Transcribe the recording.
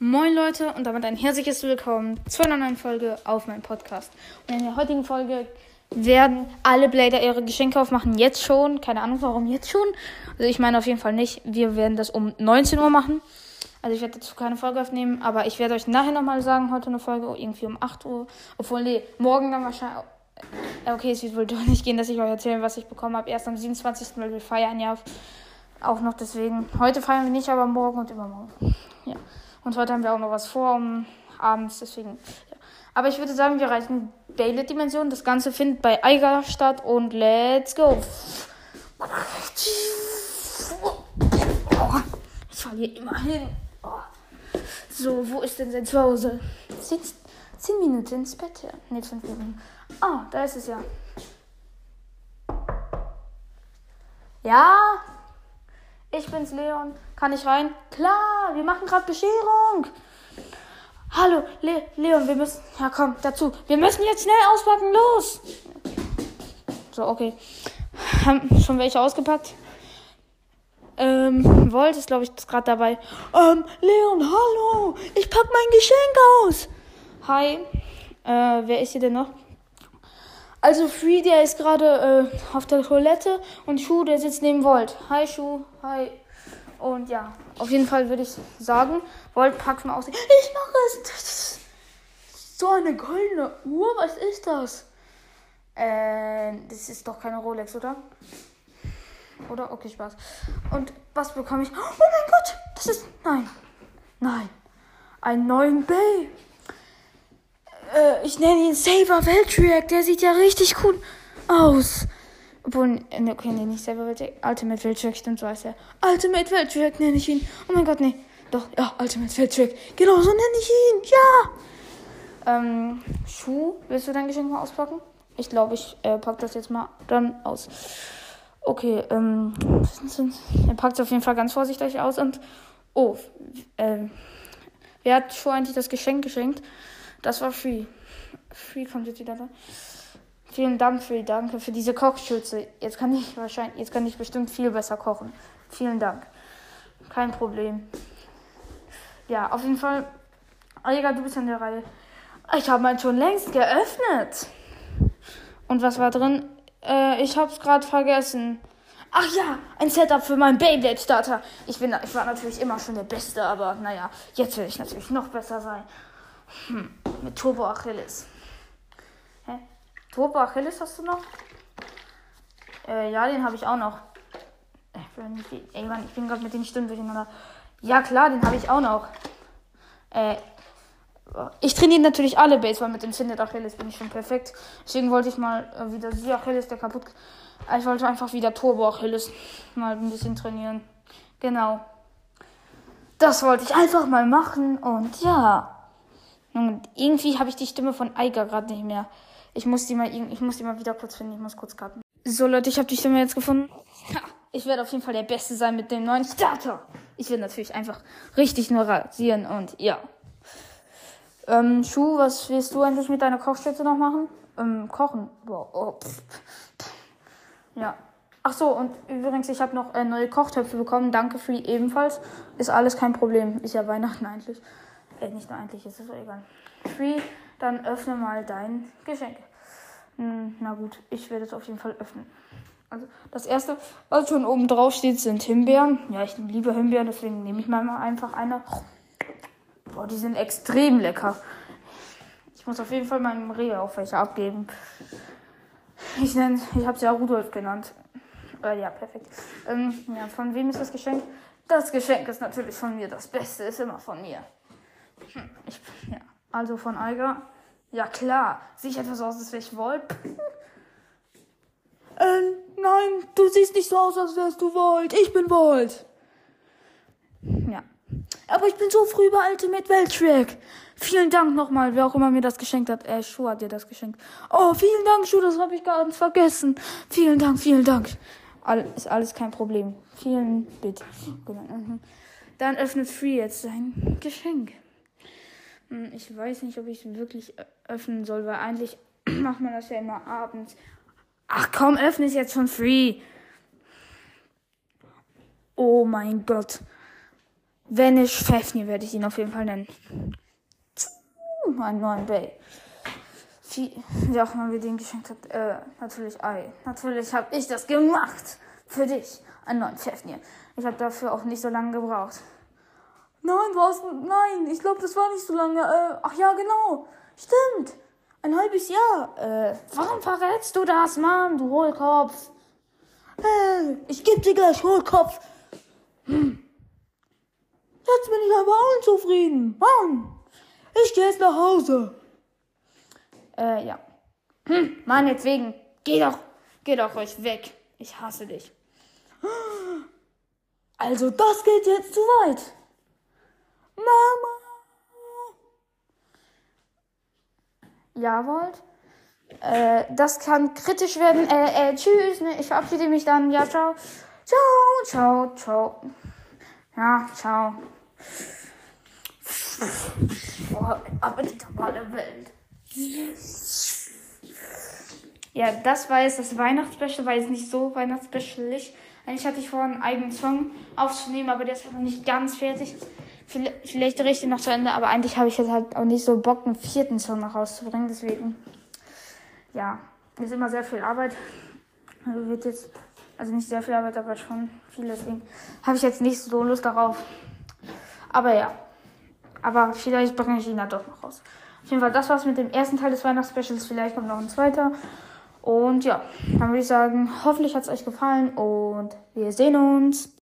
Moin Leute und damit ein herzliches Willkommen zu einer neuen Folge auf meinem Podcast. Und in der heutigen Folge werden alle Blader ihre Geschenke aufmachen. Jetzt schon. Keine Ahnung warum jetzt schon. Also ich meine auf jeden Fall nicht. Wir werden das um 19 Uhr machen. Also ich werde dazu keine Folge aufnehmen, aber ich werde euch nachher nochmal sagen, heute eine Folge, irgendwie um 8 Uhr. Obwohl, nee, morgen dann wahrscheinlich. Okay, es wird wohl doch nicht gehen, dass ich euch erzähle, was ich bekommen habe. Erst am 27. weil wir feiern ja auch noch deswegen. Heute feiern wir nicht, aber morgen und übermorgen. Ja. Und heute haben wir auch noch was vor um abends, deswegen. Ja. Aber ich würde sagen, wir reichen Baylet-Dimension. Das Ganze findet bei Eiger statt und let's go. Ich falle hier immer hin. So, wo ist denn sein Zuhause? Sitzt zehn Minuten ins Bett. Ja. Nee, fünf Minuten. Ah, da ist es ja. Ja, ich bin's, Leon. Kann ich rein? Klar, wir machen gerade Bescherung. Hallo, Le Leon, wir müssen. Ja, komm, dazu. Wir müssen jetzt schnell auspacken. Los! So, okay. Haben schon welche ausgepackt? Ähm, Volt ist, glaube ich, gerade dabei. Ähm, Leon, hallo! Ich pack mein Geschenk aus! Hi. Äh, wer ist hier denn noch? Also Free, der ist gerade äh, auf der Toilette und Schuh, der sitzt neben Volt. Hi Schuh, hi. Und ja, auf jeden Fall würde ich sagen, Volt packt mal aus. Ich mache es. So eine goldene Uhr, was ist das? Äh, das ist doch keine Rolex, oder? Oder? Okay, Spaß. Und was bekomme ich? Oh mein Gott, das ist. Nein. Nein. Neuen Bay. Äh, ich nenne ihn Saber Weltreact. Der sieht ja richtig cool aus. Obwohl, ne, okay, nee, nicht Saber Weltreact. Ultimate Weltreact, stimmt, so heißt er. Ultimate Weltreact nenne ich ihn. Oh mein Gott, nee. Doch, ja, Ultimate Weltreact. Genau, so nenne ich ihn. Ja. Ähm, Schuh, willst du dein Geschenk mal auspacken? Ich glaube, ich äh, pack das jetzt mal dann aus. Okay, ähm, er packt es auf jeden Fall ganz vorsichtig aus und, oh, ähm, wer hat Schuh eigentlich das Geschenk geschenkt? Das war Free. Free kommt jetzt wieder da. Vielen Dank, Free. Danke für diese Kochschürze. Jetzt kann ich wahrscheinlich, jetzt kann ich bestimmt viel besser kochen. Vielen Dank. Kein Problem. Ja, auf jeden Fall. Egal, du bist an der Reihe. Ich habe meinen schon längst geöffnet. Und was war drin? Äh, ich hab's gerade vergessen. Ach ja, ein Setup für meinen Beyblade Starter. Ich ich war natürlich immer schon der Beste, aber naja, jetzt will ich natürlich noch besser sein. Hm, mit Turbo Achilles. Hä? Turbo Achilles hast du noch? Äh, ja, den habe ich auch noch. Äh, ey, Mann, ich bin gerade mit den Stimmen durcheinander. Ja, klar, den habe ich auch noch. Äh, ich trainiere natürlich alle Base, weil mit dem Findet Achilles bin ich schon perfekt. Deswegen wollte ich mal äh, wieder sie Achilles, der kaputt. Ich wollte einfach wieder Turbo Achilles mal ein bisschen trainieren. Genau. Das wollte ich einfach mal machen und ja. Und irgendwie habe ich die Stimme von Eiger gerade nicht mehr. Ich muss die mal ich muss die mal wieder kurz finden. Ich muss kurz cutten. So Leute, ich habe die Stimme jetzt gefunden. Ja, ich werde auf jeden Fall der Beste sein mit dem neuen Starter. Ich werde natürlich einfach richtig nur rasieren und ja. Ähm, Schuh, was willst du eigentlich mit deiner Kochstätte noch machen? Ähm, kochen. Boah, oh, pff, pff. Ja. Ach so, und übrigens, ich habe noch äh, neue Kochtöpfe bekommen. Danke für die ebenfalls. Ist alles kein Problem. Ist ja Weihnachten eigentlich. Äh, nicht nur eigentlich, ist es egal. Free, dann öffne mal dein Geschenk. Hm, na gut, ich werde es auf jeden Fall öffnen. Also, das erste, was schon oben drauf steht, sind Himbeeren. Ja, ich liebe Himbeeren, deswegen nehme ich mal einfach eine. Boah, die sind extrem lecker. Ich muss auf jeden Fall meinem Reh auch welche abgeben. Ich nenne, ich habe sie ja Rudolf genannt. Äh, ja, perfekt. Ähm, ja, von wem ist das Geschenk? Das Geschenk ist natürlich von mir. Das Beste ist immer von mir. Hm, ich, ja. Also von Eiger. Ja klar. Sehe ich etwas aus, als wäre ich Wolf? ähm, nein, du siehst nicht so aus, als wärst du Volt. Ich bin Volt. Ja. Aber ich bin so früh bei Ultimate Welttrack. Vielen Dank nochmal, wer auch immer mir das geschenkt hat. Äh, Schuh hat dir das geschenkt. Oh, vielen Dank, Schuh, das habe ich ganz vergessen. Vielen Dank, vielen Dank. All, ist alles kein Problem. Vielen Bitte. Mhm. Dann öffnet Free jetzt sein Geschenk. Hm, ich weiß nicht, ob ich es wirklich öffnen soll, weil eigentlich macht man das ja immer abends. Ach komm, öffne es jetzt schon free. Oh mein Gott. Vanish Fafnir werde ich ihn auf jeden Fall nennen. Mein neuen Bay. Wie auch immer wir den geschenkt hat. Äh, natürlich Ei. Natürlich habe ich das gemacht. Für dich. Einen neuen Fafnir. Ich habe dafür auch nicht so lange gebraucht. Nein, du hast. Nein, ich glaube, das war nicht so lange. Äh, ach ja, genau. Stimmt. Ein halbes Jahr. Äh, warum verrätst du das, Mann, du Hohlkopf? Äh, ich geb dir gleich Hohlkopf. Hm. Jetzt bin ich aber unzufrieden. Mann, ich gehe jetzt nach Hause. Äh, ja. Hm, meinetwegen. Geh doch, geh doch ruhig weg. Ich hasse dich. Also, das geht jetzt zu weit. Mama. Ja, wollt? Äh, das kann kritisch werden. Äh, äh, tschüss, ne? Ich verabschiede mich dann. Ja, ciao. Ciao, ciao, ciao. Ja, ciao. Oh, aber die normale Welt. Ja, das war jetzt das Weihnachtsspecial, weil es nicht so weihnachtsspecialig. Eigentlich hatte ich vor, einen eigenen Song aufzunehmen, aber der ist noch nicht ganz fertig. Vielleicht richte ich noch zu Ende, aber eigentlich habe ich jetzt halt auch nicht so Bock, einen vierten Song noch rauszubringen. Deswegen, ja, ist immer sehr viel Arbeit. Also wird jetzt, also nicht sehr viel Arbeit, aber schon viel. Deswegen habe ich jetzt nicht so Lust darauf. Aber ja, aber vielleicht bringe ich ihn da doch noch raus. Auf jeden Fall, das war's mit dem ersten Teil des Weihnachtsspecials. Vielleicht kommt noch ein zweiter. Und ja, dann würde ich sagen, hoffentlich hat es euch gefallen und wir sehen uns.